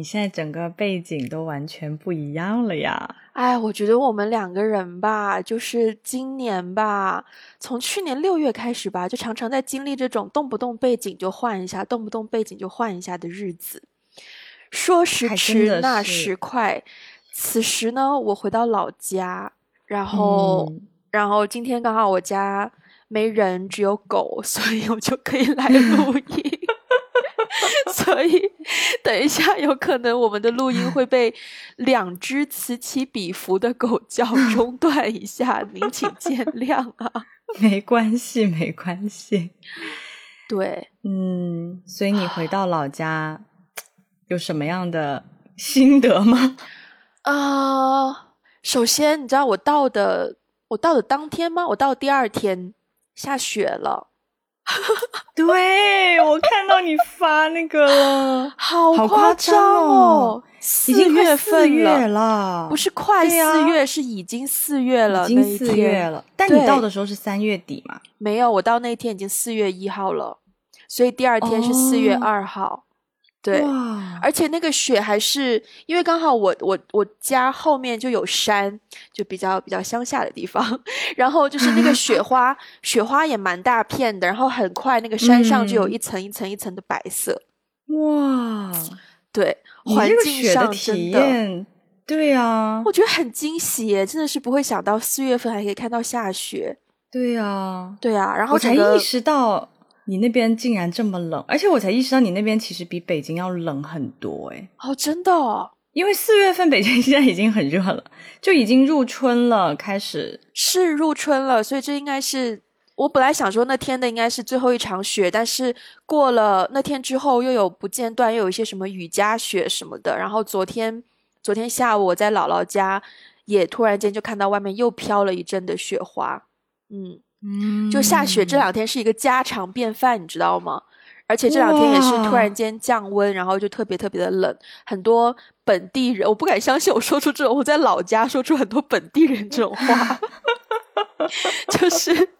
你现在整个背景都完全不一样了呀！哎，我觉得我们两个人吧，就是今年吧，从去年六月开始吧，就常常在经历这种动不动背景就换一下，动不动背景就换一下的日子。说时迟，那时快，此时呢，我回到老家，然后，然后今天刚好我家没人，只有狗，所以我就可以来 录音。所以，等一下有可能我们的录音会被两只此起彼伏的狗叫中断一下，您请见谅啊。没关系，没关系。对，嗯，所以你回到老家有什么样的心得吗？啊，首先你知道我到的，我到的当天吗？我到第二天下雪了。对我看到你发那个了，好夸张哦！已经月份了，不是快四月，是已经四月了，已经四月了。但你到的时候是三月底嘛？没有，我到那天已经四月一号了，所以第二天是四月二号。对，而且那个雪还是因为刚好我我我家后面就有山，就比较比较乡下的地方，然后就是那个雪 花，雪花也蛮大片的，然后很快那个山上就有一层一层一层的白色。哇，对，环境上真的，对呀，我觉得很惊喜耶，真的是不会想到四月份还可以看到下雪。对呀，对呀，然后我才意识到。你那边竟然这么冷，而且我才意识到你那边其实比北京要冷很多哎！哦，真的，哦因为四月份北京 现在已经很热了，就已经入春了，开始是入春了，所以这应该是我本来想说那天的应该是最后一场雪，但是过了那天之后又有不间断，又有一些什么雨夹雪什么的，然后昨天昨天下午我在姥姥家也突然间就看到外面又飘了一阵的雪花，嗯。嗯，就下雪这两天是一个家常便饭，你知道吗？而且这两天也是突然间降温，然后就特别特别的冷。很多本地人，我不敢相信我说出这种我在老家说出很多本地人这种话，就是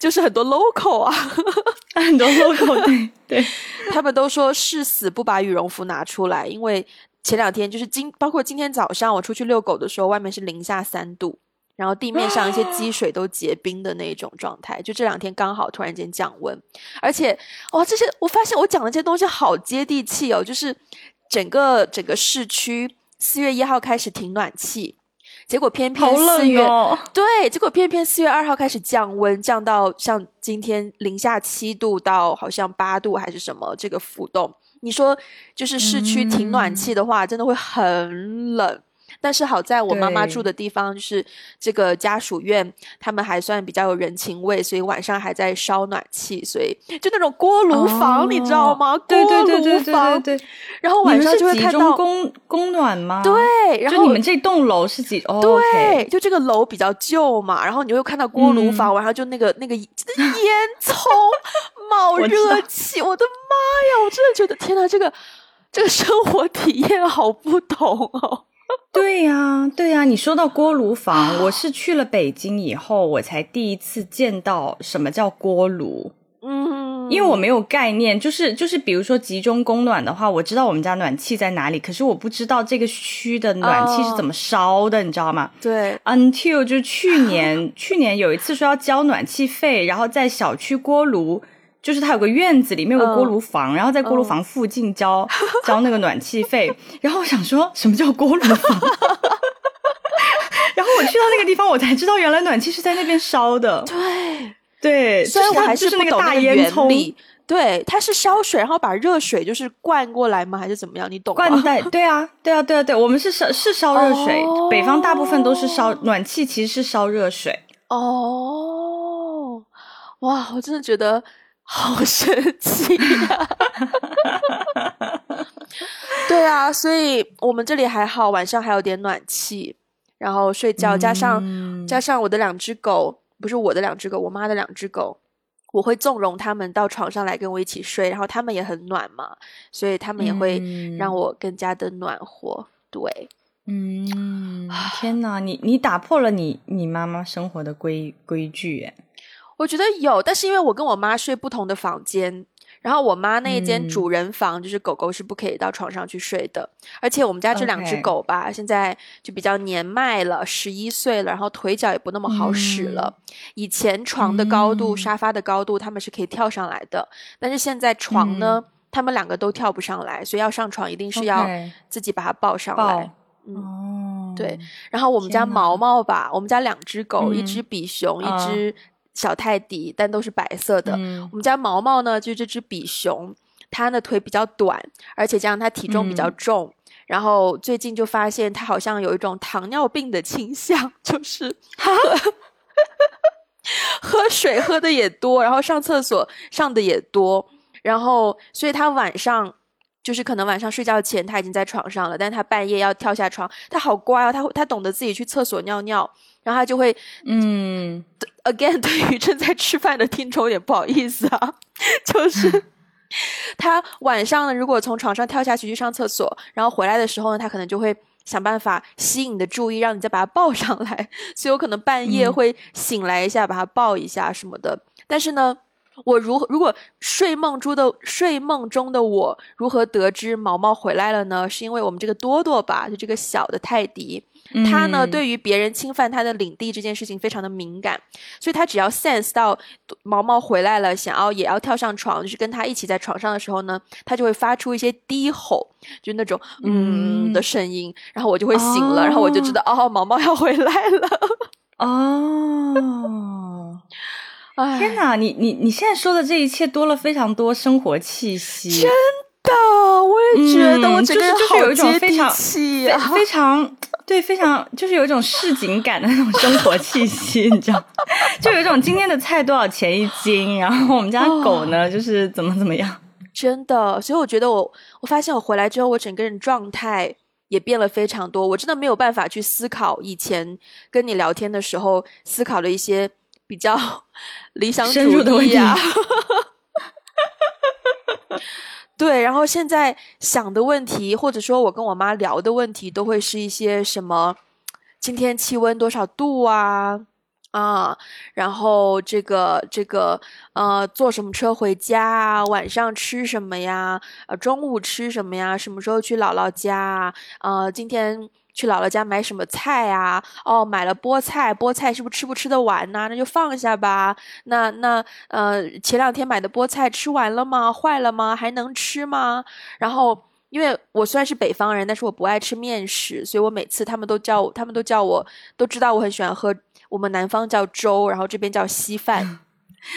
就是很多 local 啊，很多 local 对对，他们都说誓死不把羽绒服拿出来，因为前两天就是今包括今天早上我出去遛狗的时候，外面是零下三度。然后地面上一些 积水都结冰的那种状态，就这两天刚好突然间降温，而且哇，这些我发现我讲的这些东西好接地气哦，就是整个整个市区四月一号开始停暖气，结果偏偏四月对，结果偏偏四月二号开始降温，降到像今天零下七度到好像八度还是什么这个浮动，你说就是市区停暖气的话，真的会很冷。但是好在我妈妈住的地方就是这个家属院，他们还算比较有人情味，所以晚上还在烧暖气，所以就那种锅炉房，你知道吗？对对对对对对。然后晚上就会看到供供暖吗？对，然后你们这栋楼是几？对，就这个楼比较旧嘛，然后你会看到锅炉房，晚上就那个那个烟囱冒热气，我的妈呀！我真的觉得天哪，这个这个生活体验好不同哦。对呀，对呀，你说到锅炉房，我是去了北京以后，我才第一次见到什么叫锅炉。嗯，因为我没有概念，就是就是，比如说集中供暖的话，我知道我们家暖气在哪里，可是我不知道这个区的暖气是怎么烧的，你知道吗？对，until 就去年，去年有一次说要交暖气费，然后在小区锅炉。就是它有个院子，里面有个锅炉房，然后在锅炉房附近交交那个暖气费。然后我想说什么叫锅炉房？然后我去到那个地方，我才知道原来暖气是在那边烧的。对对，虽然我还是不懂大烟囱。对，它是烧水，然后把热水就是灌过来吗？还是怎么样？你懂吗？灌带，对啊，对啊，对啊，对，我们是烧是烧热水，北方大部分都是烧暖气，其实是烧热水。哦，哇，我真的觉得。好神奇呀！对啊，所以我们这里还好，晚上还有点暖气，然后睡觉，加上加上我的两只狗，不是我的两只狗，我妈的两只狗，我会纵容他们到床上来跟我一起睡，然后他们也很暖嘛，所以他们也会让我更加的暖和。对，嗯，天哪，你你打破了你你妈妈生活的规规矩，哎。我觉得有，但是因为我跟我妈睡不同的房间，然后我妈那一间嗯。主人房，就是狗狗是不可以到床上去睡的。而且我们家这两只狗吧现在就比较年迈了，十一岁了，然后腿脚也不那么好使了。以前床的高度、嗯。沙发的高度，它们是可以跳上来的，但是现在床呢，它们两个都跳不上来，所以要上床一定是要自己把它抱上来。嗯哦，对，然后我们家毛毛吧，我们家两只狗，一嗯只比熊，一啊只小泰迪，但都是白色的。嗯我们家毛毛呢，就这只比熊，它的腿比较短，而且加上它体重比较嗯重，然后最近就发现它好像有一种糖尿病的倾向，就是喝 喝水喝的也多，然后上厕所上的也多，然后所以它晚上。就是可能晚上睡觉前他已经在床上了，但他半夜要跳下床，他好乖哦，他他懂得自己去厕所尿尿，然后他就会嗯 again 对于正在吃饭的听众有点不好意思啊，就是 他晚上呢，如果从床上跳下去去上厕所，然后回来的时候呢，他可能就会想办法吸引你的注意，让你再把他抱上来，所以我可能半夜嗯会醒来一下，把他抱一下什么的。但是呢，我如何如果睡梦中的睡梦中的我如何得知毛毛回来了呢？是因为我们这个多多吧，就这个小的泰迪，他呢，嗯。对于别人侵犯他的领地这件事情非常的敏感，所以他只要 sense 到毛毛回来了，想要也要跳上床，就是跟他一起在床上的时候呢，他就会发出一些低吼，就那种嗯。嗯的声音，然后我就会醒了，然后我就知道哦，毛毛要回来了。哦，哎，天哪！你你你现在说的这一切多了非常多生活气息，真的，我也觉得嗯我整个人就是就是有好一种接地非常非气啊。非常对，非常就是有一种市井感的那种生活气息，你知道？就有一种今天的菜多少钱一斤，然后我们家狗呢，就是怎么怎么样。真的，所以我觉得我我发现我回来之后，我整个人状态也变了非常多。我真的没有办法去思考以前跟你聊天的时候思考的一些比较 理想主义啊。对，然后现在想的问题，或者说我跟我妈聊的问题，都会是一些什么？今天气温多少度啊？啊，然后这个这个呃，坐什么车回家啊？晚上吃什么呀？呃，中午吃什么呀？什么时候去姥姥家啊？呃，今天去姥姥家买什么菜啊？哦，买了菠菜，菠菜是不是吃不吃得完呢、那就放下吧。那那呃，前两天买的菠菜吃完了吗？坏了吗？还能吃吗？然后。因为我虽然是北方人，但是我不爱吃面食，所以我每次他们都叫我，他们都叫我，都知道我很喜欢喝我们南方叫粥，然后这边叫稀饭。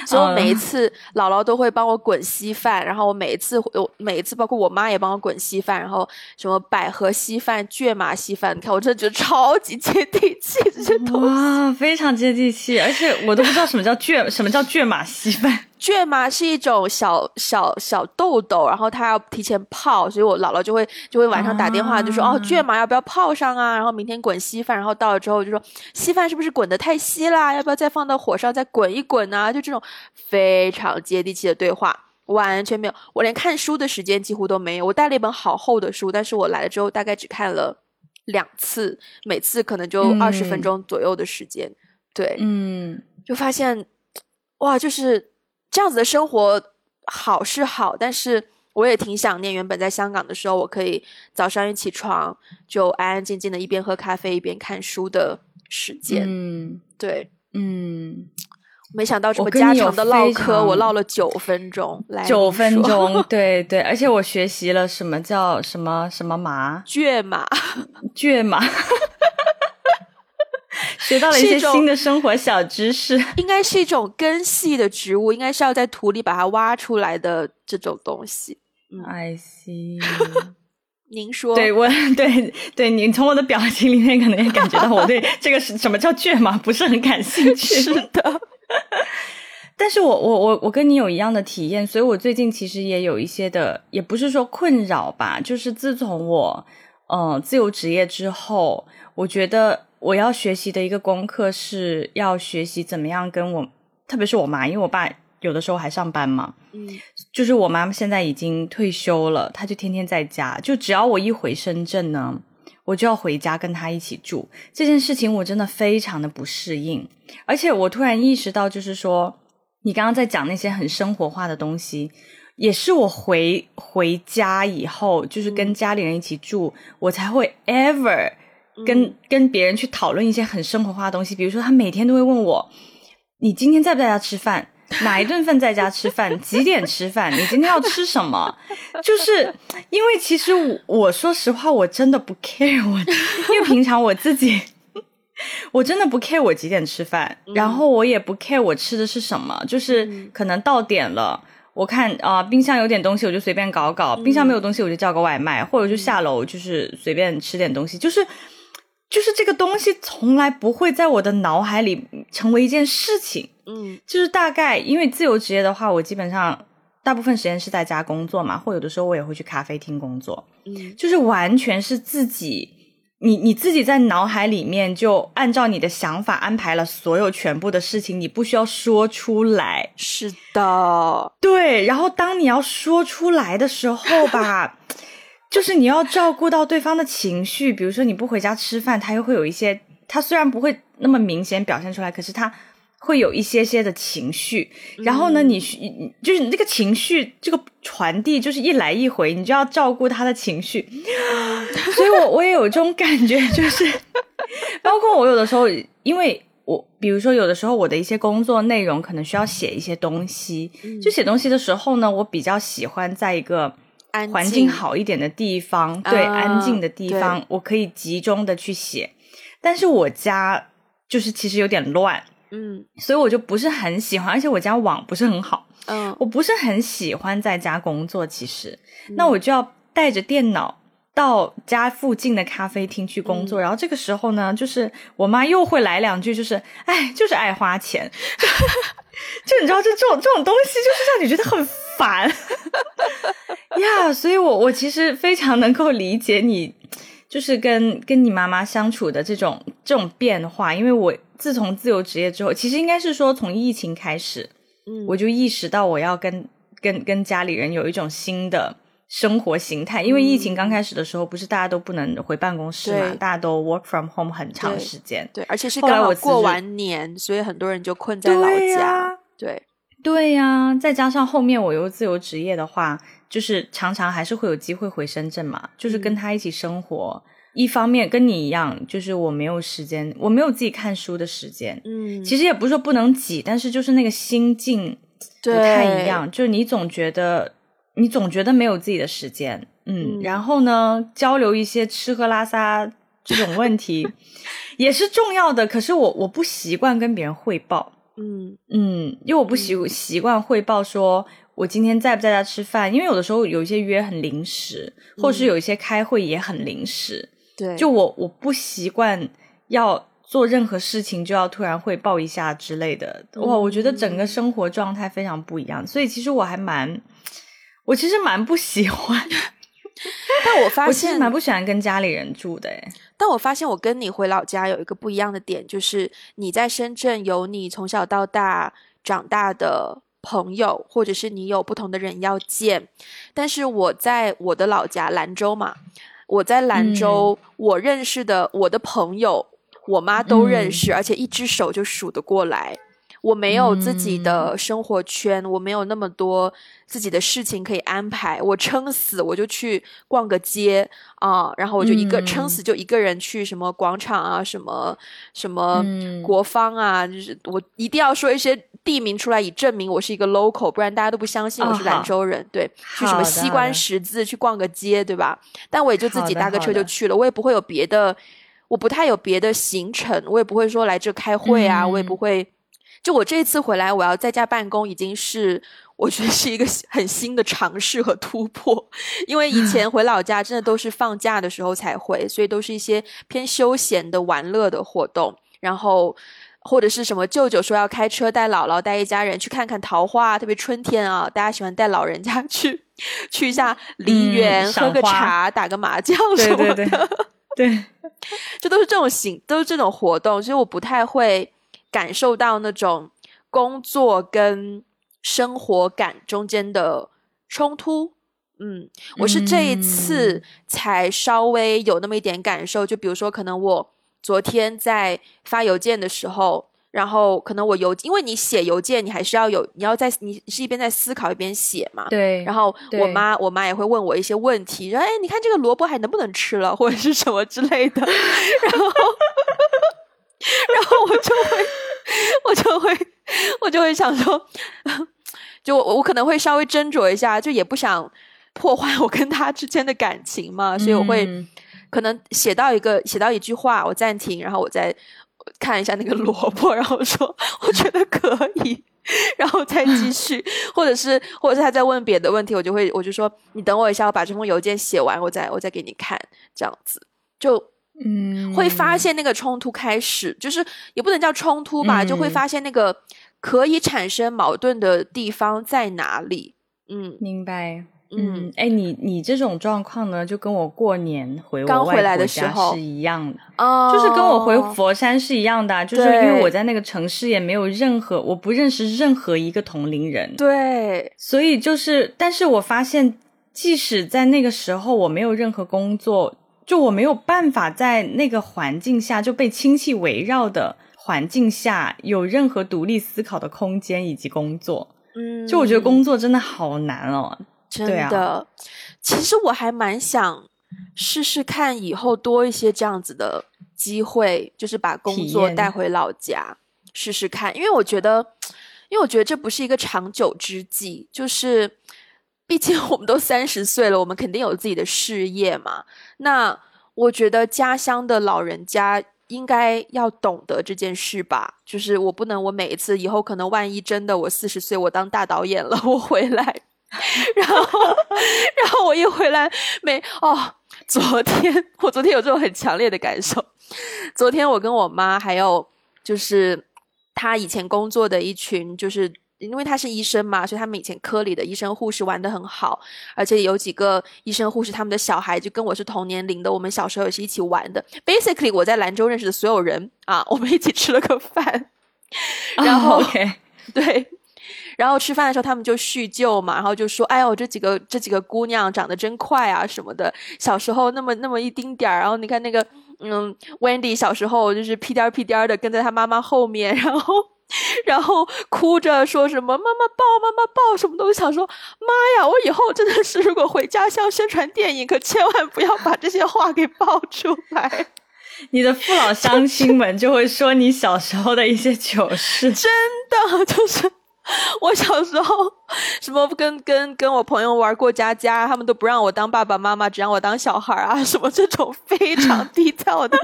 所以我每一次姥姥都会帮我滚稀饭，然后我每一次我每一次包括我妈也帮我滚稀饭，然后什么百合稀饭、倔马稀饭，你看我真的觉得超级接地气这些东西。哇，非常接地气，而且我都不知道什么叫倔，什么叫倔马稀饭。芥麻是一种小小小豆豆，然后它要提前泡，所以我姥姥就会就会晚上打电话就说、啊哦芥麻要不要泡上啊？然后明天滚稀饭，然后到了之后就说稀饭是不是滚得太稀啦？要不要再放到火上再滚一滚啊？就这种非常接地气的对话。完全没有，我连看书的时间几乎都没有。我带了一本好厚的书，但是我来了之后大概只看了两次，每次可能就二十分嗯钟左右的时间。对，嗯就发现哇，就是这样子的生活好是好，但是我也挺想念原本在香港的时候，我可以早上一起床就安安静静的一边喝咖啡一边看书的时间。嗯。对，嗯，没想到这么家常的唠嗑，我唠了九分钟，来九分钟，对对，而且我学习了什么叫什么什么麻？倔嘛，倔马，学到了一些新的生活小知识。应该是一种根系的植物，应该是要在土里把它挖出来的这种东西。I see。您说，对我，对对，你从我的表情里面可能也感觉到我对这个是 什么叫倔嘛不是很感兴趣。是的，但是我我我我跟你有一样的体验，所以我最近其实也有一些的，也不是说困扰吧，就是自从我呃自由职业之后，我觉得我要学习的一个功课是要学习怎么样跟我，特别是我妈，因为我爸有的时候还上班嘛，嗯就是我妈妈现在已经退休了，她就天天在家，就只要我一回深圳呢，我就要回家跟她一起住。这件事情我真的非常的不适应，而且我突然意识到，就是说你刚刚在讲那些很生活化的东西，也是我回回家以后，就是跟家里人一起住，我才会 ever 跟跟别人去讨论一些很生活化的东西。比如说，他每天都会问我：“你今天在不在家吃饭？哪一顿饭在家吃饭？几点吃饭？你今天要吃什么？”就是因为其实我我说实话，我真的不 care 我，因为平常我自己。我真的不 care 我几点吃饭，然后我也不 care 我吃的是什么，就是可能到点了，我看啊冰箱有点东西，我就随便搞搞；冰箱没有东西，我就叫个外卖，或者就下楼就是随便吃点东西。就是就是这个东西从来不会在我的脑海里成为一件事情。嗯，就是大概因为自由职业的话，我基本上大部分时间是在家工作嘛，或有的时候我也会去咖啡厅工作。嗯，就是完全是自己。你你自己在脑海里面就按照你的想法安排了所有全部的事情，你不需要说出来。是的，对。然后当你要说出来的时候吧，就是你要照顾到对方的情绪。比如说你不回家吃饭，他又会有一些，他虽然不会那么明显表现出来，可是他。会有一些些的情绪，然后呢，你就是你这个情绪这个传递，就是一来一回，你就要照顾他的情绪，所以我我也有这种感觉，就是包括我有的时候，因为我比如说有的时候我的一些工作内容可能需要写一些东西，就写东西的时候呢，我比较喜欢在一个环境好一点的地方，对，安静的地方，我可以集中的去写，但是我家就是其实有点乱。嗯，所以我就不是很喜欢，而且我家网不是很好，嗯，我不是很喜欢在家工作。其实，那我就要带着电脑到家附近的咖啡厅去工作。然后这个时候呢，就是我妈又会来两句，就是哎，就是爱花钱，就你知道，这这种这种东西，就是让你觉得很烦呀。所以我我其实非常能够理解你，就是跟跟你妈妈相处的这种这种变化，因为我。自从自由职业之后，其实应该是说从疫情开始，嗯，我就意识到我要跟跟跟家里人有一种新的生活形态。因为疫情刚开始的时候，不是大家都不能回办公室嘛，大家都 work from home 很长时间。对，而且是刚好过完年，所以很多人就困在老家。对，对呀，再加上后面我又自由职业的话，就是常常还是会有机会回深圳嘛，就是跟他一起生活。一方面跟你一样，就是我没有时间，我没有自己看书的时间。嗯，其实也不是说不能挤，但是就是那个心境不太一样。就是你总觉得，你总觉得没有自己的时间。嗯，然后呢，交流一些吃喝拉撒这种问题 也是重要的。可是我我不习惯跟别人汇报。嗯。嗯，因为我不习习惯汇报，说我今天在不在家吃饭。因为有的时候有一些约很临时，或者是有一些开会也很临时。对，就我我不习惯要做任何事情就要突然汇报一下之类的，哇，我觉得整个生活状态非常不一样，所以其实我还蛮，我其实蛮不喜欢，但我发现蛮不喜欢跟家里人住的，但我发现我跟你回老家有一个不一样的点，就是你在深圳有你从小到大长大的朋友，或者是你有不同的人要见，但是我在我的老家兰州嘛。我在兰州，我认识的我的朋友，我妈都认识，而且一只手就数得过来。我没有自己的生活圈，我没有那么多自己的事情可以安排。我撑死我就去逛个街啊，然后我就一个撑死就一个人去什么广场啊，什么什么国芳啊，就是我一定要说一些地名出来以证明我是一个 local，不然大家都不相信我是兰州人。对，去什么西关十字去逛个街，对吧？但我也就自己搭个车就去了，我也不会有别的，我不太有别的行程，我也不会说来这开会啊，我也不会。就我这一次回来，我要在家办公，已经是我觉得是一个很新的尝试和突破。因为以前回老家真的都是放假的时候才回，所以都是一些偏休闲的玩乐的活动，然后或者是什么舅舅说要开车带姥姥带一家人去看看桃花，特别春天啊，大家喜欢带老人家 去去一下梨园，喝个茶，打个麻将什么的。对，这都是这种行，都是这种活动，所以我不太会。感受到那种工作跟生活感中间的冲突，嗯，我是这一次才稍微有那么一点感受。就比如说，可能我昨天在发邮件的时候，然后可能我邮，因为你写邮件，你还是要有，你要在你是一边在思考一边写嘛。对。然后我妈，我妈也会问我一些问题，说：“哎，你看这个萝卜还能不能吃了，或者是什么之类的。”然后，然后我就会，我就会，我就会想说，就我我可能会稍微斟酌一下，就也不想破坏我跟他之间的感情嘛，所以我会可能写到一个写到一句话，我暂停，然后我再。看一下那个萝卜，然后说我觉得可以，然后再继续，或者是或者是他在问别的问题，我就会我就说你等我一下，我把这封邮件写完，我再我再给你看，这样子就嗯会发现那个冲突开始，就是也不能叫冲突吧，就会发现那个可以产生矛盾的地方在哪里。嗯，明白。嗯，哎，你你这种状况呢，就跟我过年回我回来的时候是一样的，哦，就是跟我回佛山是一样的，就是因为我在那个城市也没有任何，我不认识任何一个同龄人，对，所以就是，但是我发现，即使在那个时候我没有任何工作，就我没有办法在那个环境下就被亲戚围绕的环境下有任何独立思考的空间以及工作，嗯，就我觉得工作真的好难哦。真的，其实我还蛮想试试看，以后多一些这样子的机会，就是把工作带回老家试试看。因为我觉得，因为我觉得这不是一个长久之计。就是，毕竟我们都三十岁了，我们肯定有自己的事业嘛。那我觉得家乡的老人家应该要懂得这件事吧。就是我不能，我每一次以后可能万一真的我四十岁，我当大导演了，我回来。然后，然后我一回来，没哦。昨天我昨天有这种很强烈的感受。昨天我跟我妈还有就是他以前工作的一群，就是因为他是医生嘛，所以他们以前科里的医生护士玩的很好，而且有几个医生护士他们的小孩就跟我是同年龄的，我们小时候也是一起玩的。Basically，我在兰州认识的所有人啊，我们一起吃了个饭，然后 对。然后吃饭的时候，他们就叙旧嘛，然后就说：“哎呦，这几个这几个姑娘长得真快啊，什么的。小时候那么那么一丁点儿，然后你看那个，嗯，Wendy 小时候就是屁颠儿屁颠儿的跟在他妈妈后面，然后然后哭着说什么‘妈妈抱，妈妈抱’什么都想说，妈呀，我以后真的是如果回家乡宣传电影，可千万不要把这些话给爆出来。你的父老乡亲们就会说你小时候的一些糗事，真的就是。” 我小时候，什么跟跟跟我朋友玩过家家，他们都不让我当爸爸妈妈，只让我当小孩啊，什么这种非常低 调的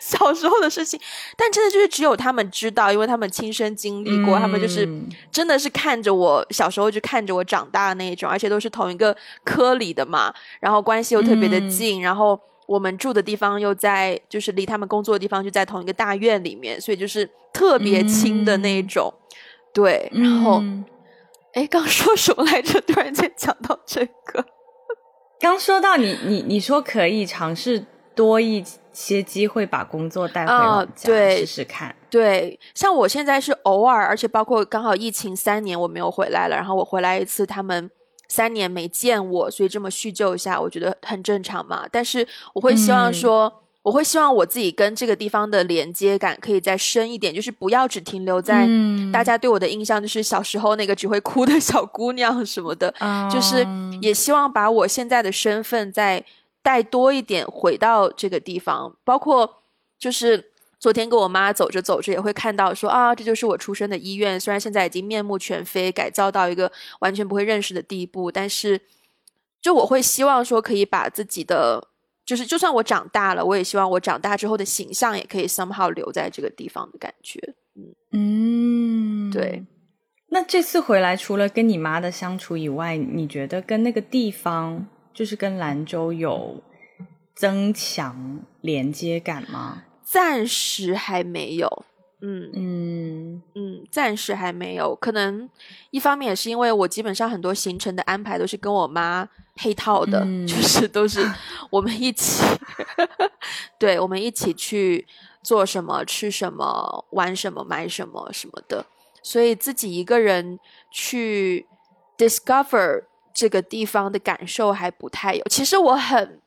小时候的事情。但真的就是只有他们知道，因为他们亲身经历过，他们就是真的是看着我小时候就看着我长大的那一种，而且都是同一个科里的嘛，然后关系又特别的近，然后我们住的地方又在就是离他们工作的地方就在同一个大院里面，所以就是特别亲的那一种。对，然后，哎，刚说什么来着？突然间讲到这个，刚说到你，你你说可以尝试多一些机会把工作带回老家试试看。对，像我现在是偶尔，而且包括刚好疫情三年我没有回来了，然后我回来一次，他们三年没见我，所以这么叙旧一下，我觉得很正常嘛。但是我会希望说。我会希望我自己跟这个地方的连接感可以再深一点，就是不要只停留在大家对我的印象，就是小时候那个只会哭的小姑娘什么的，就是也希望把我现在的身份再带多一点回到这个地方。包括就是昨天跟我妈走着走着，也会看到说啊，这就是我出生的医院，虽然现在已经面目全非，改造到一个完全不会认识的地步，但是就我会希望说可以把自己的。就是，就算我长大了，我也希望我长大之后的形象也可以 somehow 留在这个地方的感觉。嗯嗯，对。那这次回来，除了跟你妈的相处以外，你觉得跟那个地方，就是跟兰州有增强连接感吗？暂时还没有。嗯嗯嗯，暂时还没有。可能一方面也是因为我基本上很多行程的安排都是跟我妈配套的，就是都是 我们一起，对，我们一起去做什么、吃什么、玩什么、买什么什么的。所以自己一个人去 discover 这个地方的感受还不太有。其实我很，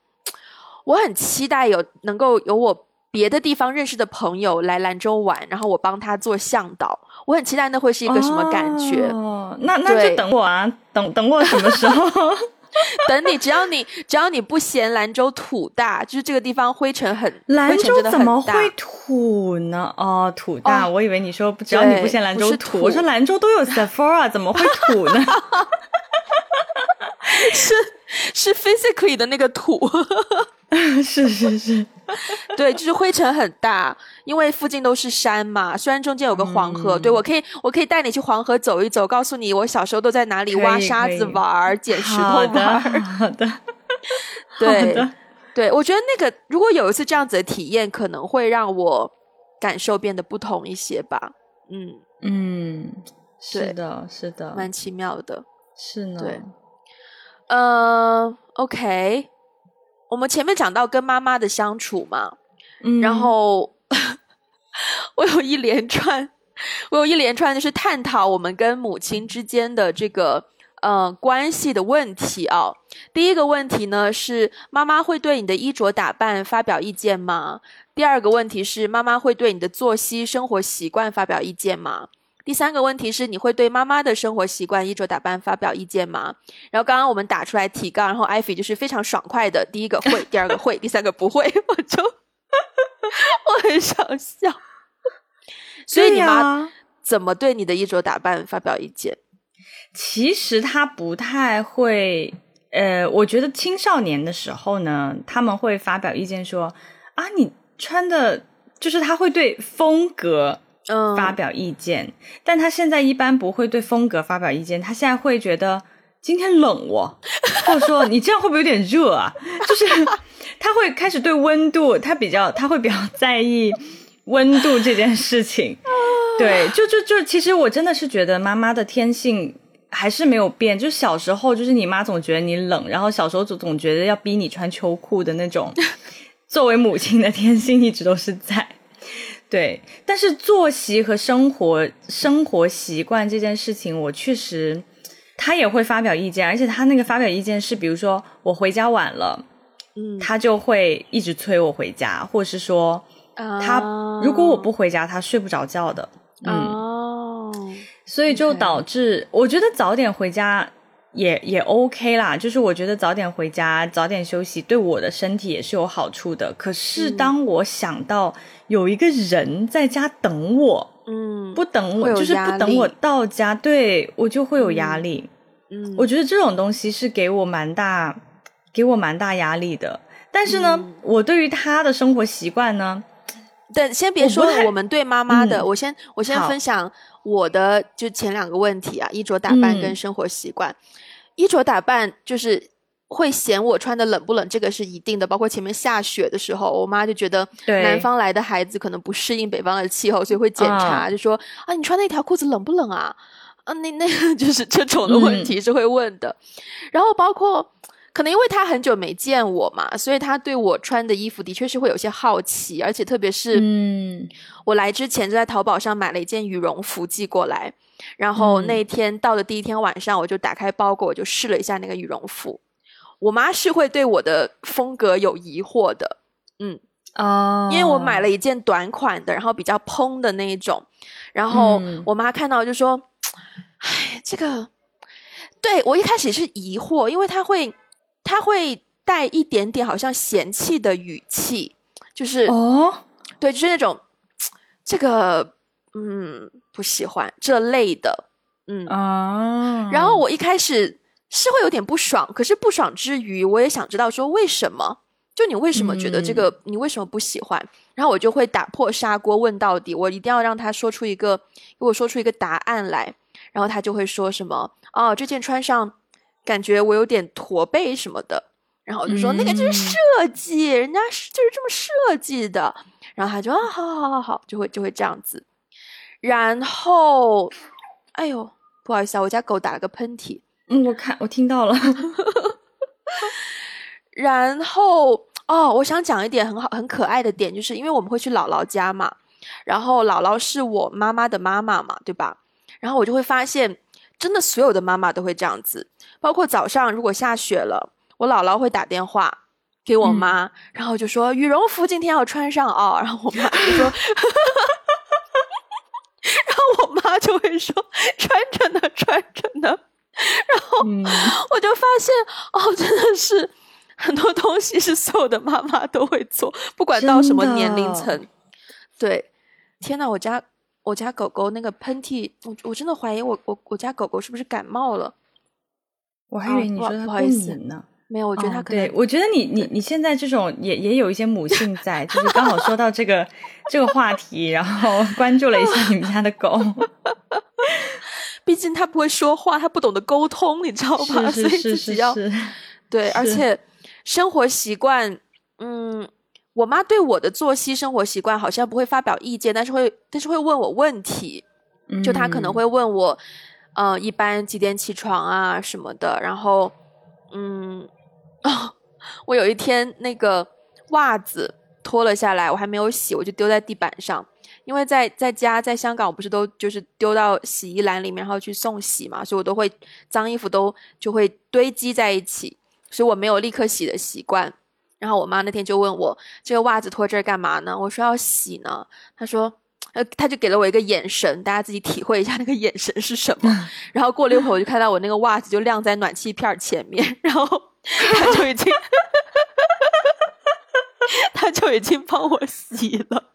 我很期待有能够有我。别的地方认识的朋友来兰州玩，然后我帮他做向导，我很期待那会是一个什么感觉。哦，那那就等我啊，等等我什么时候？等你，只要你只要你不嫌兰州土大，就是这个地方灰尘很，兰州怎么会土呢？哦，土大，我以为你说只要你不嫌兰州土，我说兰州都有 Sephora，怎么会土呢？是是 physically 的那个土，是 是是，对，就是灰尘很大，因为附近都是山嘛。虽然中间有个黄河，对我可以我可以带你去黄河走一走，告诉你我小时候都在哪里挖沙子玩、捡石头玩。好的，对对，我觉得那个如果有一次这样子的体验，可能会让我感受变得不同一些吧。嗯嗯，是的，是的，蛮奇妙的，是呢，对。呃，OK，我们前面讲到跟妈妈的相处嘛，嗯，然后 我有一连串，我有一连串就是探讨我们跟母亲之间的这个呃关系的问题啊。第一个问题呢是妈妈会对你的衣着打扮发表意见吗？第二个问题是妈妈会对你的作息生活习惯发表意见吗？第三个问题是，你会对妈妈的生活习惯、衣着打扮发表意见吗？然后刚刚我们打出来提纲，然后艾菲就是非常爽快的，第一个会，第二个会，第三个不会，我就我很想笑。所以你妈怎么对你的衣着打扮发表意见？其实她不太会，呃，我觉得青少年的时候呢，他们会发表意见说啊，你穿的，就是他会对风格。发表意见，但他现在一般不会对风格发表意见，他现在会觉得今天冷哦，或者说你这样会不会有点热啊？就是 他会开始对温度，他比较他会比较在意温度这件事情。对，就就就其实我真的是觉得妈妈的天性还是没有变，就小时候就是你妈总觉得你冷，然后小时候总总觉得要逼你穿秋裤的那种，作为母亲的天性一直都是在。对，但是作息和生活生活习惯这件事情，我确实他也会发表意见，而且他那个发表意见是，比如说我回家晚了，嗯，他就会一直催我回家，或者是说他如果我不回家，他睡不着觉的，嗯，所以就导致我觉得早点回家。也也 OK 啦，就是我觉得早点回家，早点休息，对我的身体也是有好处的。可是当我想到有一个人在家等我，嗯，不等我，就是不等我到家，对我就会有压力。嗯，我觉得这种东西是给我蛮大，给我蛮大压力的。但是呢，我对于他的生活习惯呢，等先别说我们对妈妈的，我先我先分享我的就前两个问题啊，衣着打扮跟生活习惯。衣着打扮就是会嫌我穿的冷不冷，这个是一定的。包括前面下雪的时候，我妈就觉得南方来的孩子可能不适应北方的气候，所以会检查，就说啊，你穿那条裤子冷不冷啊？啊，那那 就是这种的问题是会问的。然后包括可能因为他很久没见我嘛，所以他对我穿的衣服的确是会有些好奇，而且特别是嗯，我来之前就在淘宝上买了一件羽绒服寄过来。然后那天到的第一天晚上，我就打开包裹，我就试了一下那个羽绒服。我妈是会对我的风格有疑惑的，嗯哦，因为我买了一件短款的，然后比较蓬的那一种。然后我妈看到就说：“哎，这个，对我一开始是疑惑，因为她会，她会带一点点好像嫌弃的语气，就是哦，对，就是那种这个。”嗯，不喜欢这类的，嗯啊。然后我一开始是会有点不爽，可是不爽之余，我也想知道说为什么？就你为什么觉得这个？你为什么不喜欢？然后我就会打破砂锅问到底，我一定要让他说出一个，给我说出一个答案来。然后他就会说什么？哦，这件穿上感觉我有点驼背什么的。然后我就说那个就是设计，人家是就是这么设计的。然后他就啊，好好好好好，就会就会这样子。然后，哎呦，不好意思啊，我家狗打了个喷嚏。嗯，我看我听到了。然后哦，我想讲一点很好很可爱的点，就是因为我们会去姥姥家嘛，然后姥姥是我妈妈的妈妈嘛，对吧？然后我就会发现，真的所有的妈妈都会这样子，包括早上如果下雪了，我姥姥会打电话，给我妈，然后就说羽绒服今天要穿上哦，然后我妈就说，然后我妈就会说穿着呢，穿着呢，然后我就发现哦，真的是很多东西是所有的妈妈都会做，不管到什么年龄层。对，天呐，我家我家狗狗那个喷嚏，我我真的怀疑我我我家狗狗是不是感冒了？我还以为你说它过敏呢。没有，我觉得他可能。对，我觉得你你你现在这种也也有一些母性在，就是刚好说到这个这个话题，然后关注了一下你们家的狗。毕竟他不会说话，他不懂得沟通，你知道吧？所以自己要对，而且生活习惯，嗯，我妈对我的作息生活习惯好像不会发表意见，但是会但是会问我问题，就她可能会问我，呃，一般几点起床啊什么的，然后嗯。哦，我有一天那个袜子脱了下来，我还没有洗，我就丢在地板上。因为在在家在香港，我不是都就是丢到洗衣篮里面，然后去送洗嘛，所以我都会脏衣服都就会堆积在一起，所以我没有立刻洗的习惯。然后我妈那天就问我这个袜子脱这儿干嘛呢？我说要洗呢。她说，呃，她就给了我一个眼神，大家自己体会一下那个眼神是什么。然后过了一会儿，我就看到我那个袜子就晾在暖气片前面，然后。他就已经，他就已经帮我洗了。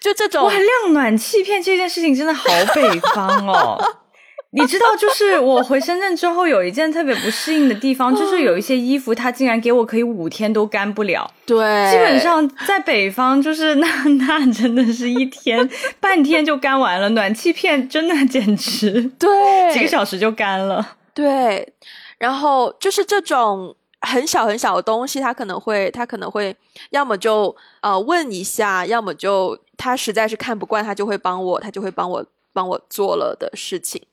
就这种哇，晾暖气片这件事情真的好北方哦。你知道，就是我回深圳之后，有一件特别不适应的地方，就是有一些衣服，它竟然给我可以五天都干不了。对，基本上在北方，就是那那真的是一天半天就干完了。暖气片真的简直对，几个小时就干了。对。然后就是这种很小很小的东西，他可能会，他可能会，要么就呃问一下，要么就他实在是看不惯，他就会帮我，他就会帮我帮我做了的事情。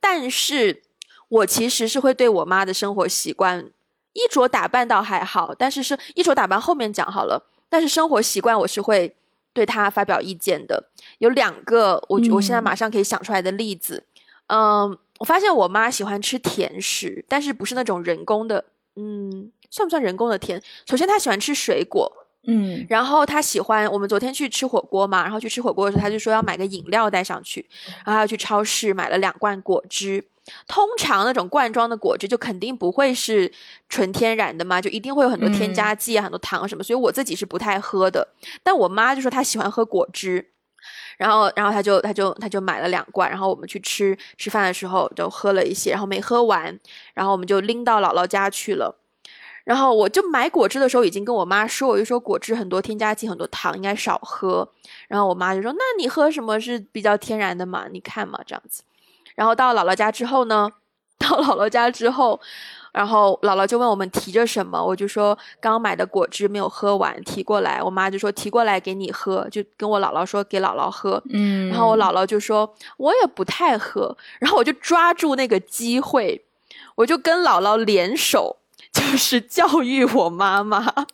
但是我其实是会对我妈的生活习惯，衣着打扮倒还好，但是是衣着打扮后面讲好了。但是生活习惯我是会对她发表意见的。有两个我我现在马上可以想出来的例子，嗯。我发现我妈喜欢吃甜食，但是不是那种人工的，嗯，算不算人工的甜？首先他喜欢吃水果，嗯，然后他喜欢我们昨天去吃火锅嘛，然后去吃火锅的时候，他就说要买个饮料带上去，然后要去超市买了两罐果汁。通常那种罐装的果汁就肯定不会是纯天然的嘛，就一定会有很多添加剂啊，很多糖什么，所以我自己是不太喝的。但我妈就说她喜欢喝果汁。然后，然后他就他就他就买了两罐，然后我们去吃吃饭的时候就喝了一些，然后没喝完，然后我们就拎到姥姥家去了。然后我就买果汁的时候已经跟我妈说，我就说果汁很多添加剂，很多糖，应该少喝。然后我妈就说：“那你喝什么是比较天然的嘛？你看嘛，这样子。”然后到姥姥家之后呢，到姥姥家之后。然后姥姥就问我们提着什么，我就说刚买的果汁没有喝完，提过来。我妈就说提过来给你喝，就跟我姥姥说给姥姥喝。嗯，然后我姥姥就说我也不太喝。然后我就抓住那个机会，我就跟姥姥联手，就是教育我妈妈。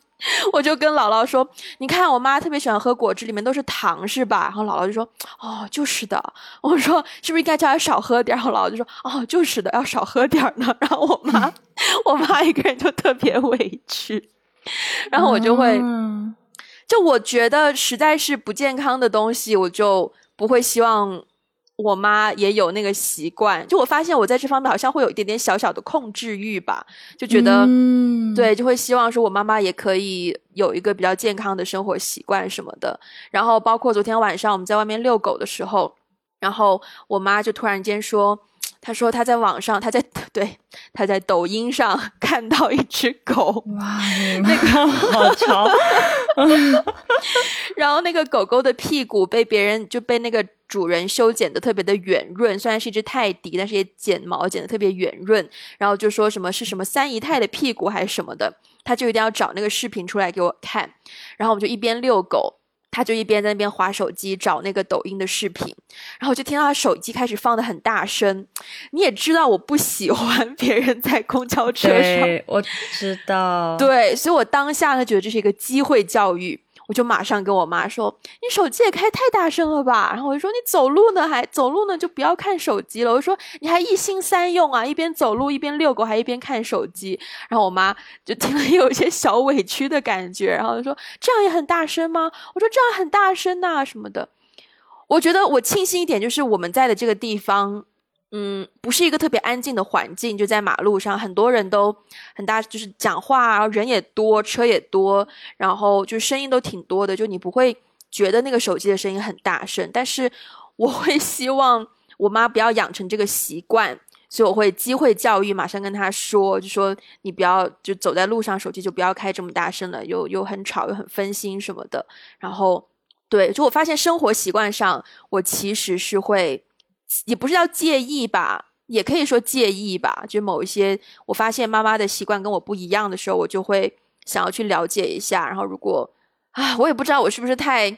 我就跟姥姥说：“你看，我妈特别喜欢喝果汁，里面都是糖，是吧？”然后姥姥就说：“哦，就是的。”我说：“是不是应该叫她少喝点？”然后姥姥就说：“哦，就是的，要少喝点呢。”然后我妈，我妈一个人就特别委屈。然后我就会，就我觉得实在是不健康的东西，我就不会希望。我妈也有那个习惯，就我发现我在这方面好像会有一点点小小的控制欲吧，就觉得，对，就会希望说我妈妈也可以有一个比较健康的生活习惯什么的。然后包括昨天晚上我们在外面遛狗的时候，然后我妈就突然间说。她说她在网上，她在 对她在抖音上 看到一只狗，哇，那个好潮，然后那个狗狗的屁股被别人就被那个主人修剪的特别的圆润，虽然是一只泰迪，但是也剪毛剪的特别圆润，然后就说什么是什么三姨太的屁股还是什么的，他就一定要找那个视频出来给我看，然后我们就一边遛狗。他就一边在那边划手机找那个抖音的视频，然后就听到他手机开始放的很大声。你也知道我不喜欢 别人在公交车上，我知道。对，所以我当下呢觉得这是一个机会教育，我就马上跟我妈说：“你手机也开太大声了吧？”然后我就说：“你走路呢，还走路呢，就不要看手机了。”我说：“你还一心三用啊，一边走路一边遛狗，还一边看手机。”然后我妈就听了有一些小委屈的感觉，然后就说：“这样也很大声吗？”我说：“这样很大声呐，什么的。”我觉得我庆幸一点就是我们在的这个地方。嗯，不是一个特别安静的环境，就在马路上，很多人都很大，就是讲话，人也多，车也多，然后就声音都挺多的，就你不会觉得那个手机的声音很大声。但是我会希望我妈不要养成这个习惯，所以我会机会教育，马上跟她说，就说你不要就走在路上，手机就不要开这么大声了，又又很吵，又很分心什么的。然后对，就我发现生活习惯上，我其实是会。也不是叫介意吧，也可以说介意吧。就某一些，我发现妈妈的习惯跟我不一样的时候，我就会想要去了解一下。然后，如果啊，我也不知道我是不是太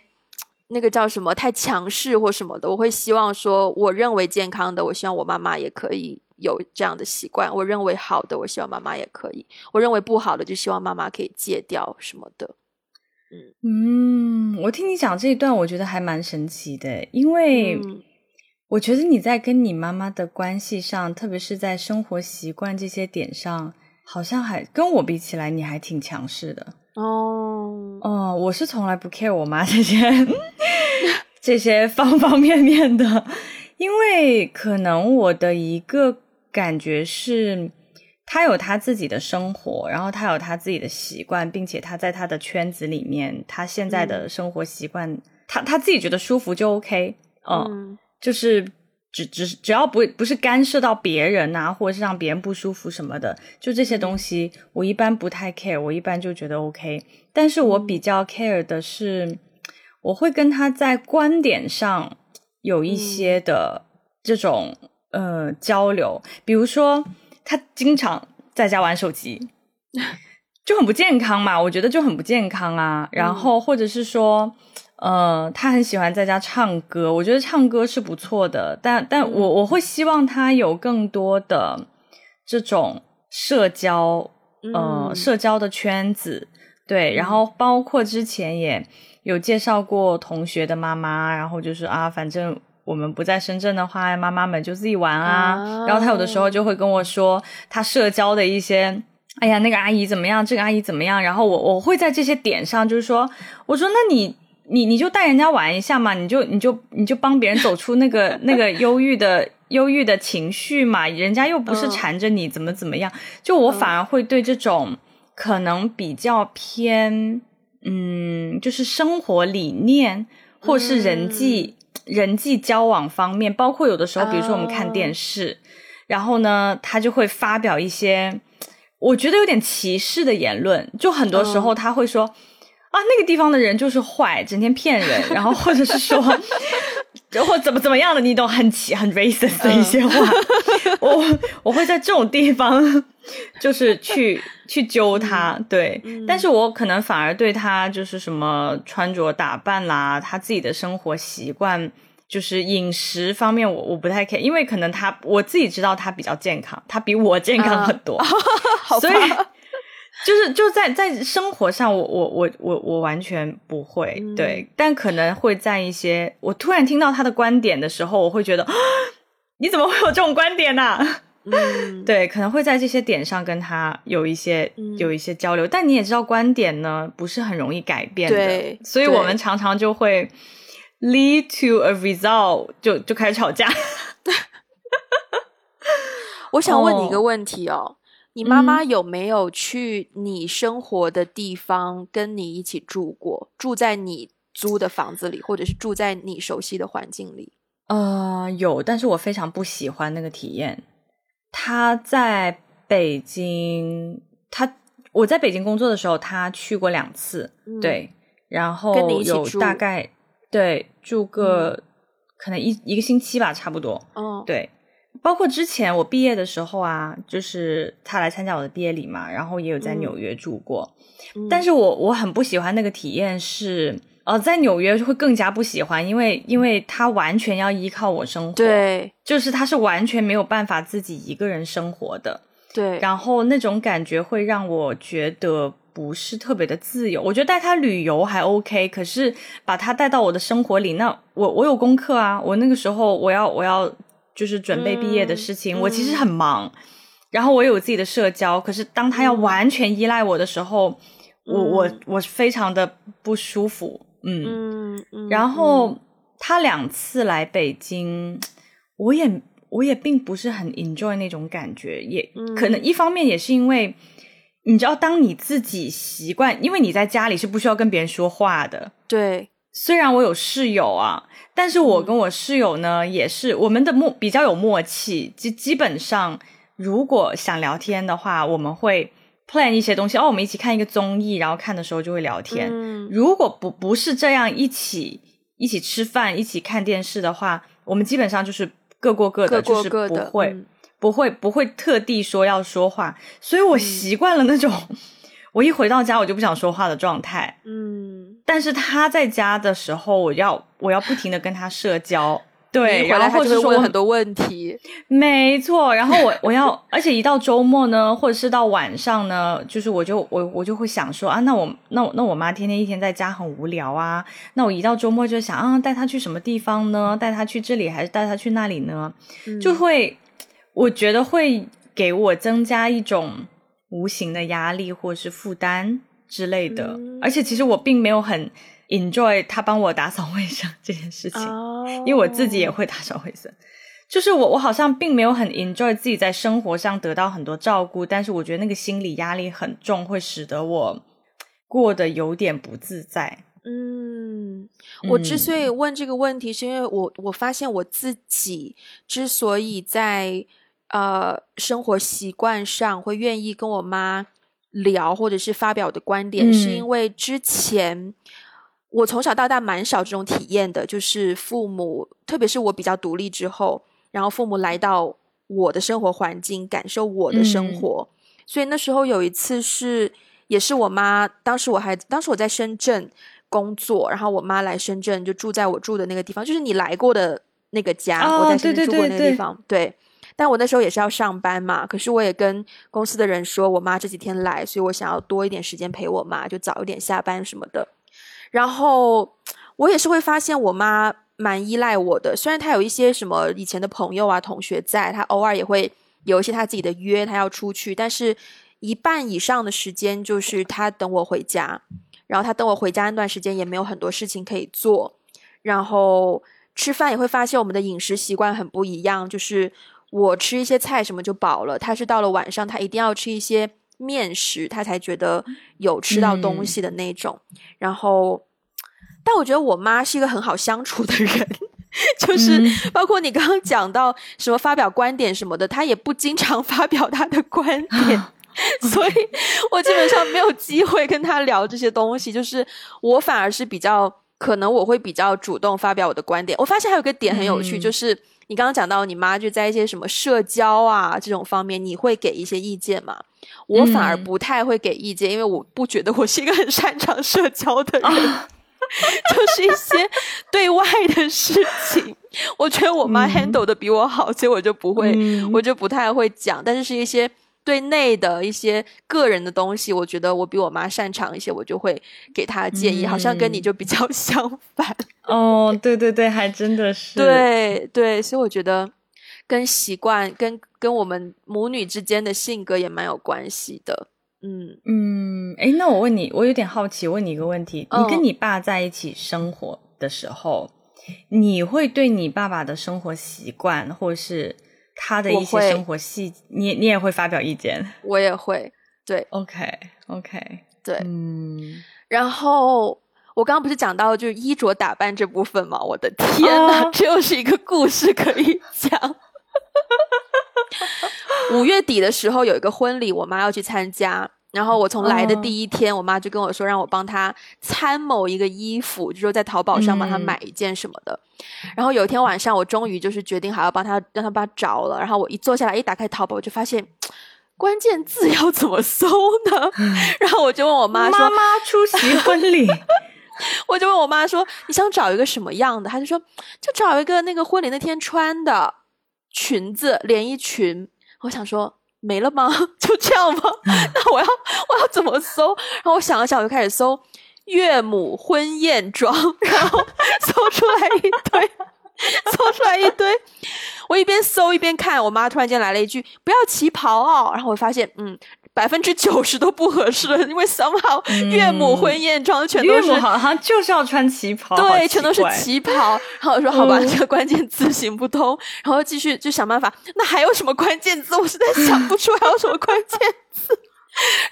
那个叫什么太强势或什么的，我会希望说，我认为健康的，我希望我妈妈也可以有这样的习惯；我认为好的，我希望妈妈也可以；我认为不好的，就希望妈妈可以戒掉什么的。嗯嗯，我听你讲这一段，我觉得还蛮神奇的，因为。我觉得你在跟你妈妈的关系上，特别是在生活习惯这些点上，好像还跟我比起来，你还挺强势的哦。哦，我是从来不 care 我妈这些 这些方方面面的，因为可能我的一个感觉是，她有她自己的生活，然后她有她自己的习惯，并且她在她的圈子里面，她现在的生活习惯，她她自己觉得舒服就 OK。嗯。就是只只只要不不是干涉到别人呐，或者是让别人不舒服什么的，就这些东西，我一般不太 care，我一般就觉得 OK。但是我比较 care 的是，我会跟他在观点上有一些的这种呃交流，比如说他经常在家玩手机，就很不健康嘛，我觉得就很不健康啊。然后或者是说。呃，他很喜欢在家唱歌，我觉得唱歌是不错的，但但我我会希望他有更多的这种社交，呃，社交的圈子，对，然后包括之前也有介绍过同学的妈妈，然后就是啊，反正我们不在深圳的话，妈妈们就自己玩啊，然后他有的时候就会跟我说他社交的一些，哎呀，那个阿姨怎么样，这个阿姨怎么样，然后我我会在这些点上就是说，我说那你。你你就带人家玩一下嘛，你就你就你就帮别人走出那个 那个忧郁的忧郁的情绪嘛，人家又不是缠着你怎么怎么样，就我反而会对这种可能比较偏嗯，就是生活理念或是人际人际交往方面，包括有的时候，比如说我们看电视，然后呢，他就会发表一些我觉得有点歧视的言论，就很多时候他会说。啊，那个地方的人就是坏，整天骗人，然后或者是说，然后怎么怎么样的，你懂，很奇很 racist 的一些话，我我会在这种地方就是去去揪他，对，但是我可能反而对他就是什么穿着打扮啦，他自己的生活习惯，就是饮食方面，我我不太 care，因为可能他我自己知道他比较健康，他比我健康很多，所以。就是就在在生活上，我我我我我完全不会对，但可能会在一些我突然听到他的观点的时候，我会觉得你怎么会有这种观点呢？对，可能会在这些点上跟他有一些有一些交流，但你也知道，观点呢不是很容易改变的，所以我们常常就会 lead to a result，就就开始吵架。我想问你一个问题哦。你妈妈有没有去你生活的地方跟你一起住过？住在你租的房子里，或者是住在你熟悉的环境里？呃，有，但是我非常不喜欢那个体验。他在北京，他我在北京工作的时候，他去过两次，对，然后有大概对住个可能一一个星期吧，差不多，哦，对。包括之前我毕业的时候啊，就是他来参加我的毕业礼嘛，然后也有在纽约住过。但是我我很不喜欢那个体验，是呃，在纽约会更加不喜欢，因为因为他完全要依靠我生活，对，就是他是完全没有办法自己一个人生活的，对。然后那种感觉会让我觉得不是特别的自由。我觉得带他旅游还 OK，可是把他带到我的生活里，那我我有功课啊，我那个时候我要我要就是准备毕业的事情，我其实很忙，然后我有自己的社交，可是当他要完全依赖我的时候，我我我非常的不舒服，嗯，然后他两次来北京，我也。我也并不是很 enjoy 那种感觉，也可能一方面也是因为，你知道，当你自己习惯，因为你在家里是不需要跟别人说话的。对，虽然我有室友啊，但是我跟我室友呢，也是我们的默比较有默契，基基本上如果想聊天的话，我们会 plan 一些东西，哦，我们一起看一个综艺，然后看的时候就会聊天。如果不不是这样一起一起吃饭、一起看电视的话，我们基本上就是。各过各的，就是不会，不会，不会特地说要说话，所以我习惯了那种，我一回到家我就不想说话的状态。嗯，但是他在家的时候，我要我要不停的跟他社交。对，然后或者问很多问题，没错。然后我 我要，而且一到周末呢，或者是到晚上呢，就是我就我我就会想说啊，那我那那我妈天天一天在家很无聊啊，那我一到周末就想啊，带她去什么地方呢？带她去这里还是带她去那里呢？就会我觉得会给我增加一种无形的压力或是负担之类的，而且其实我并没有很。enjoy 他帮我打扫卫生这件事情，因为我自己也会打扫卫生。就是我，我好像并没有很 enjoy 自己在生活上得到很多照顾，但是我觉得那个心理压力很重，会使得我过得有点不自在。嗯，我之所以问这个问题，是因为我我发现我自己之所以在呃生活习惯上会愿意跟我妈聊，或者是发表的观点，是因为之前。我从小到大蛮少这种体验的，就是父母，特别是我比较独立之后，然后父母来到我的生活环境，感受我的生活。所以那时候有一次是，也是我妈，当时我还，当时我在深圳工作，然后我妈来深圳就住在我住的那个地方，就是你来过的那个家，我在深圳住过那个地方。对，但我那时候也是要上班嘛，可是我也跟公司的人说，我妈这几天来，所以我想要多一点时间陪我妈，就早一点下班什么的。然后我也是会发现我妈蛮依赖我的，虽然她有一些什么以前的朋友啊、同学在，她偶尔也会有一些她自己的约，她要出去，但是一半以上的时间就是她等我回家，然后她等我回家那段时间也没有很多事情可以做，然后吃饭也会发现我们的饮食习惯很不一样，就是我吃一些菜什么就饱了，他是到了晚上他一定要吃一些。面食，他才觉得有吃到东西的那种。然后，但我觉得我妈是一个很好相处的人，就是包括你刚刚讲到什么发表观点什么的，她也不经常 发表她的观点，所以我基本上没有机会跟她聊这些东西。就是我反而是比较可能我会比较主动发表我的观点。我发现还有个点很有趣，就是你刚刚讲到你妈就在一些什么社交啊这种方面，你会给一些意见吗？我反而不太会给意见，因为我不觉得我是一个很擅长社交的人，就是一些对外的事情，我觉得我妈 handle 的比我好，所以我就不会，我就不太会讲。但是是一些对内的一些个人的东西，我觉得我比我妈擅长一些，我就会给她建议。好像跟你就比较 相反。哦，对对对，还真的是。对对，所以我觉得。跟习惯、跟跟我们母女之间的性格也蛮有关系的。嗯嗯，哎，那我问你，我有点好奇，问你一个问题：你跟你爸在一起生活的时候，你会对你爸爸的生活习惯，或是他的一些生活细，你你也会发表意见？我也会。对，OK OK，对，嗯。然后我刚刚不是讲到就是衣着打扮这部分吗？我的天哪，这又是一个故事可以讲。五月底的时候有一个婚礼，我妈要去参加。然后我从来的第一天，我妈就跟我说，让我帮她参谋一个衣服，就说在淘宝上帮她买一件什么的。然后有一天晚上，我终于就是决定好要帮她，让她帮找了。然后我一坐下来，一打开淘宝，我就发现关键字要怎么搜呢？然后我就问我妈说：“妈妈出席 婚礼。”我就问我妈说：“你想找一个什么样的？”她就说：“就找一个那个婚礼那天穿的。”裙子连衣裙，我想说没了吗？就这样吗？那我要我要怎么搜？然后我想了想，我就开始搜岳母婚宴装，然后搜出来一堆，搜出来一堆。我一边搜一边看，我妈突然间来了一句：“不要旗袍哦。”然后我发现，嗯。百分之九十都不合适了，因为 somehow 岳母婚宴装全都是，好像就是要穿旗袍，对，全都是旗袍。然后我说好吧，这个关键字行不通，然后继续就想办法。那还有什么关键字？我实在想不出还有什么关键字。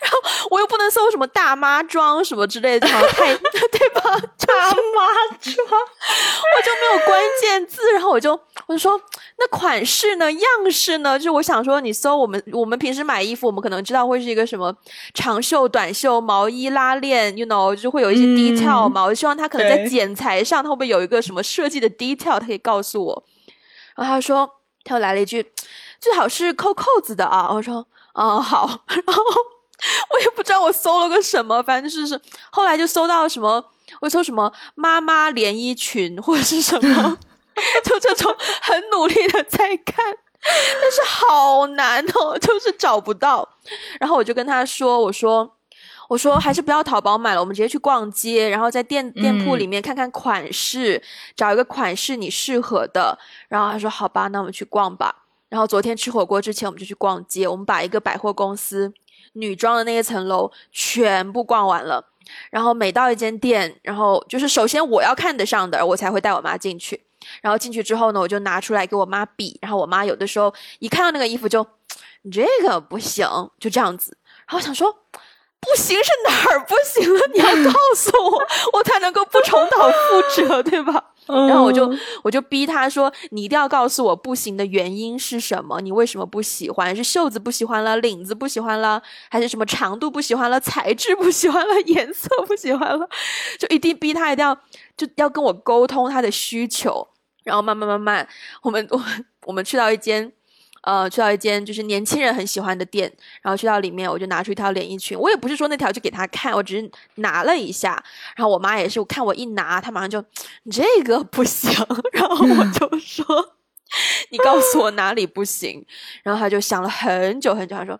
然后我又不能搜什么大妈装什么之类的，太 对吧？大妈装，我就没有关键字。然后我就我就说，那款式呢？样式呢？就是我想说，你搜我们我们平时买衣服，我们可能知道会是一个什么长袖、短袖、毛衣、拉链，you know，就会有一些 detail 嘛。我就希望他可能在剪裁上，他会不会有一个什么设计的 detail，他可以告诉我。然后他说，他又来了一句，最好是扣扣子的啊。我说，嗯，好。然后。我也不知道我搜了个什么，反正就是后来就搜到什么，我搜什么妈妈连衣裙或者是什么，就这种很努力的在看，但是好难哦，就是找不到。然后我就跟他说：“我说，我说还是不要淘宝买了，我们直接去逛街，然后在店店铺里面看看款式，找一个款式你适合的。”然后他说：“好吧，那我们去逛吧。”然后昨天吃火锅之前，我们就去逛街，我们把一个百货公司。女装的那一层楼全部逛完了，然后每到一间店，然后就是首先我要看得上的，我才会带我妈进去。然后进去之后呢，我就拿出来给我妈比，然后我妈有的时候一看到那个衣服就，你这个不行，就这样子。然后想说，不行是哪儿不行了？你要告诉我，我才能够不重蹈覆辙，对吧？然后我就我就逼他说：“你一定要告诉我不行的原因是什么？你为什么不喜欢？是袖子不喜欢了，领子不喜欢了，还是什么长度不喜欢了，材质不喜欢了，颜色不喜欢了？就一定逼他一定要就要跟我沟通他的需求。然后慢慢慢慢，我们我我们去到一间。”呃，去到一间就是年轻人很喜欢的店，然后去到里面，我就拿出一条连衣裙。我也不是说那条就给他看，我只是拿了一下。然后我妈也是，我看我一拿，她马上就这个不行。然后我就说，你告诉我哪里不行。然后她就想了很久很久，她说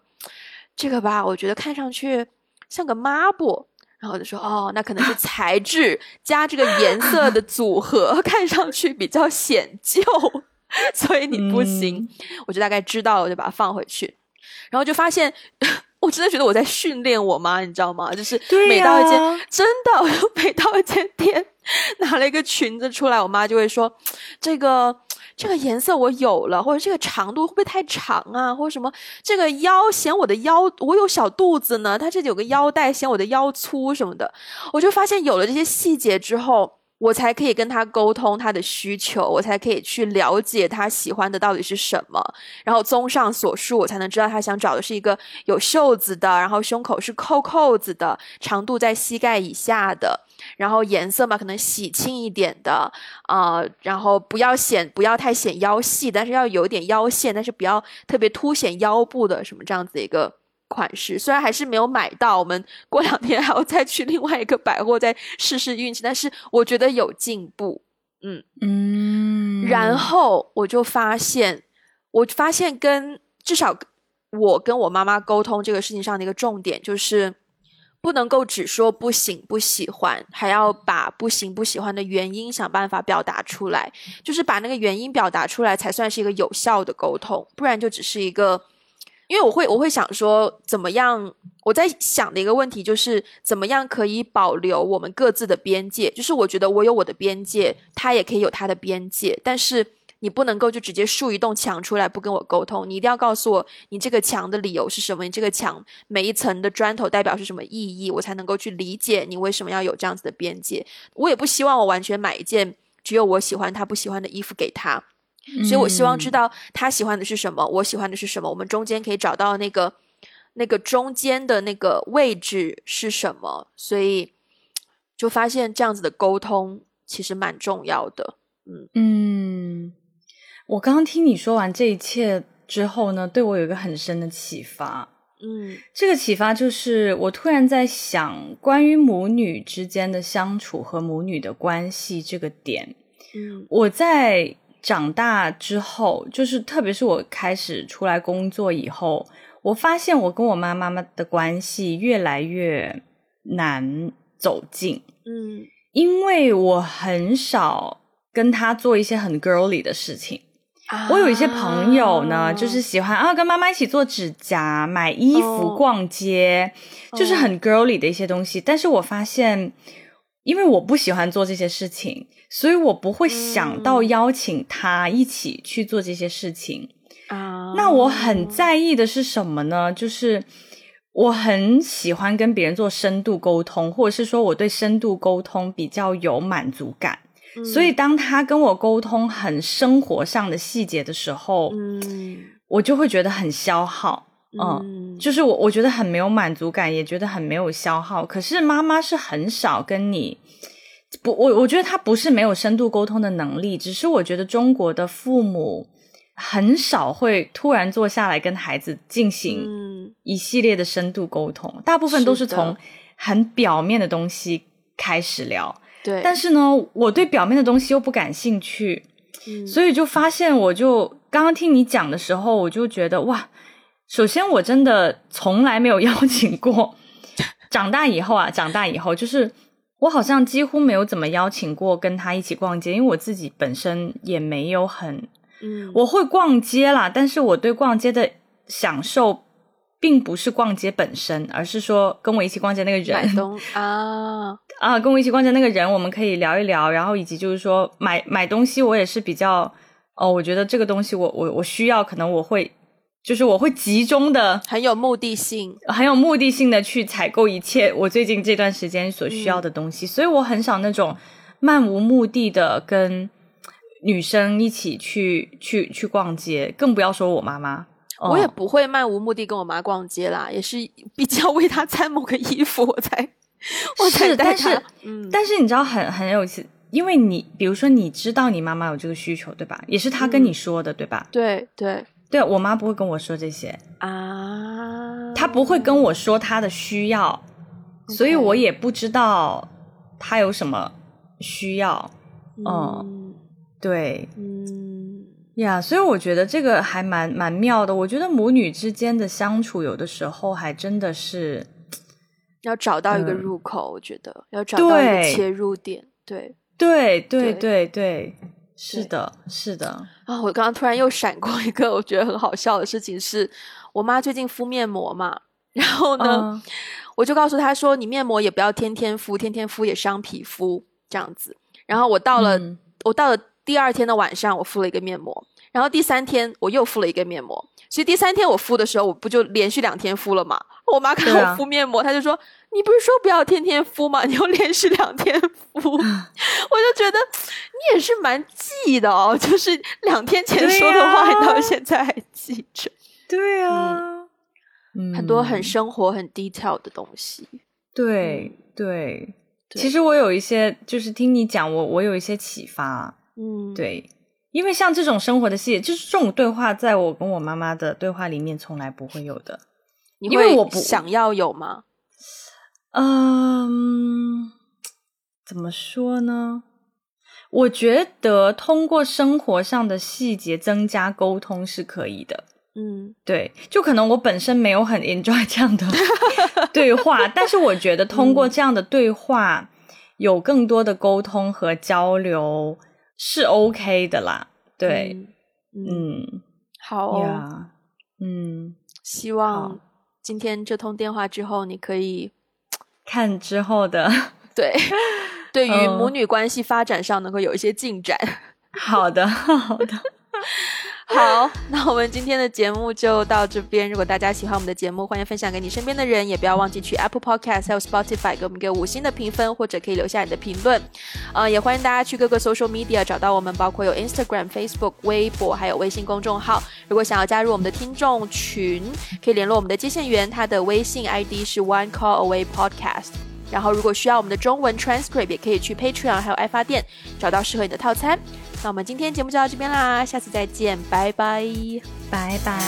这个吧，我觉得看上去像个抹布。然后我就说，哦，那可能是材质加这个颜色的组合，看上去比较显旧。所以你不行，我就大概知道了，我就把它放回去，然后就发现，我真的觉得我在训练我妈，你知道吗？就是每到一间真的，我每到一间店拿了一个裙子出来，我妈就会说：“这个这个颜色我有了，或者这个长度会不会太长啊？或者什么这个腰显我的腰，我有小肚子呢，它这里有个腰带显我的腰粗什么的。”我就发现有了这些细节之后。我才可以跟他沟通他的需求，我才可以去了解他喜欢的到底是什么。然后综上所述，我才能知道他想找的是一个有袖子的，然后胸口是扣扣子的，长度在膝盖以下的，然后颜色嘛可能喜庆一点的啊，然后不要显不要太显腰细，但是要有点腰线，但是不要特别凸显腰部的什么这样子一个。款式虽然还是没有买到，我们过两天 还要再去另外一个百货再试试运气，但是我觉得有进步，嗯嗯。然后我就发现，我发现跟至少我跟我妈妈沟通这个事情上的一个重点就是，不能够只说不行不喜欢，还要把不行不喜欢的原因想办法表达出来，就是把那个原因表达出来才算是一个有效的沟通，不然就只是一个。因为我会，我会想说，怎么样？我在想的一个问题就是，怎么样可以保留我们各自的边界？就是我觉得我有我的边界，他也可以有他的边界，但是你不能够就直接竖一栋墙出来不跟我沟通，你一定要告诉我你这个墙的理由是什么？你这个墙每一层的砖头代表是什么意义？我才能够去理解你为什么要有这样子的边界。我也不希望我完全买一件只有我喜欢他不喜欢的衣服给他。所以，我希望知道他喜欢的是什么，我喜欢的是什么，我们中间可以找到那个那个中间的那个位置是什么。所以，就发现这样子的沟通其实蛮重要的。嗯嗯，我刚刚听你说完这一切之后呢，对我有一个很深的启发。嗯，这个启发就是我突然在想，关于母女之间的相处和母女的关系这个点。嗯，我在。长大之后，就是特别是我开始出来工作以后，我发现我跟我妈妈妈的关系越来越难走近，嗯因为我很少跟她做一些很 girly 的事情。啊我有一些朋友呢，就是喜欢啊跟妈妈一起做指甲、买衣服、哦逛街，就是很 girly 的一些东西。但是我发现，因为我不喜欢做这些事情，所以我不会想到嗯邀请他一起去做这些事情。啊，那我很在意的是什么呢？就是我很喜欢跟别人做深度沟通，或者是说我对深度沟通比较有满足感。嗯所以当他跟我沟通很生活上的细节的时候，嗯我就会觉得很消耗。嗯，嗯就是我我觉得很没有满足感，也觉得很没有消耗。可是妈妈是很少跟你不，我我觉得他不是没有深度沟通的能力，只是我觉得中国的父母很少会突然坐下来跟孩子进行嗯一系列的深度沟通，大部分都是从很表面的东西开始聊。对，但是呢，我对表面的东西又不感兴趣，嗯所以就发现，我就刚刚听你讲的时候，我就觉得哇，首先我真的从来没有邀请过，长大以后啊，长大以后就是我好像几乎没有怎么邀请过跟他一起逛街，因为我自己本身也没有很，嗯我会逛街啦，但是我对逛街的享受。并不是逛街本身，而是说跟我一起逛街那个人，买东 啊，啊，跟我一起逛街那个人，我们可以聊一聊，然后以及就是说买买东西，我也是比较哦，我觉得这个东西我我我需要，可能我会就是我会集中的很有目的性，很有目的性的去采购一切我最近这段时间所需要的东西，所以我很少那种漫无目的的跟女生一起去去去逛街，更不要说我妈妈。我也哦。不会漫无目的跟我妈逛街啦，也是比较为她 参谋个衣服，我才我才是，带她但是，嗯，但是你知道很很有意思，因为你比如说你知道你妈妈有这个需求，对吧？也是她跟你说的，对吧？对对对我妈不会跟我说这些，啊，她不会跟我说她的需要，所以我也不知道她有什么需要。嗯。对嗯。呀所以我觉得这个还蛮蛮妙的。我觉得母女之间的相处，有的时候还真的是 要找到一个嗯入口，我觉得要找到一个切入点，对。对对对。对对，是的，是的，啊，我刚刚突然又闪过一个我觉得很好笑的事情是，我妈最近敷面膜嘛，然后呢，嗯我就告诉她说，你面膜也不要天天敷，天天敷也伤皮肤这样子。然后我到了，嗯我到了第二天的晚上，我敷了一个面膜，然后第三天我又敷了一个面膜。其实第三天我敷的时候，我不就连续两天敷了嘛？我妈看对啊我敷面膜，她就说：“你不是说不要天天敷吗？你又连续两天敷。”我就觉得你也是蛮记的哦，就是两天前说的话，呀你到现在还记着。对啊，嗯很多很生活、很 detail 的东西。对对。对其实我有一些，就是听你讲，我我有一些启发。嗯，对，因为像这种生活的细节，就是这种对话，在我跟我妈妈的对话里面从来不会有的。你会因为我不想要有吗？嗯，怎么说呢？我觉得通过生活上的细节增加沟通是可以的。嗯对，就可能我本身没有很 enjoy 这样的 对话，但是我觉得通过这样的对话，有更多的沟通和交流是 OK 的啦。对，嗯，好哦。呀，嗯，希望好今天这通电话之后，你可以 看之后的，对 对于嗯母女关系发展上能够有一些进展。好的，好的，好，那我们今天的节目就到这边。如果大家喜欢我们的节目，欢迎分享给你身边的人，也不要忘记去 Apple Podcast 还有 Spotify 给我们一个五星的评分，或者可以留下你的评论。呃，也欢迎大家去各个 social media 找到我们，包括有 Instagram、Facebook、微博，还有微信公众号。如果想要加入我们的听众群，可以联络我们的接线员，他的微信 ID 是 One Call Away Podcast。然后，如果需要我们的中文 transcript，也可以去 Patreon 还有爱发电找到适合你的套餐。那我们今天节目就到这边啦，下次再见，拜拜。拜拜。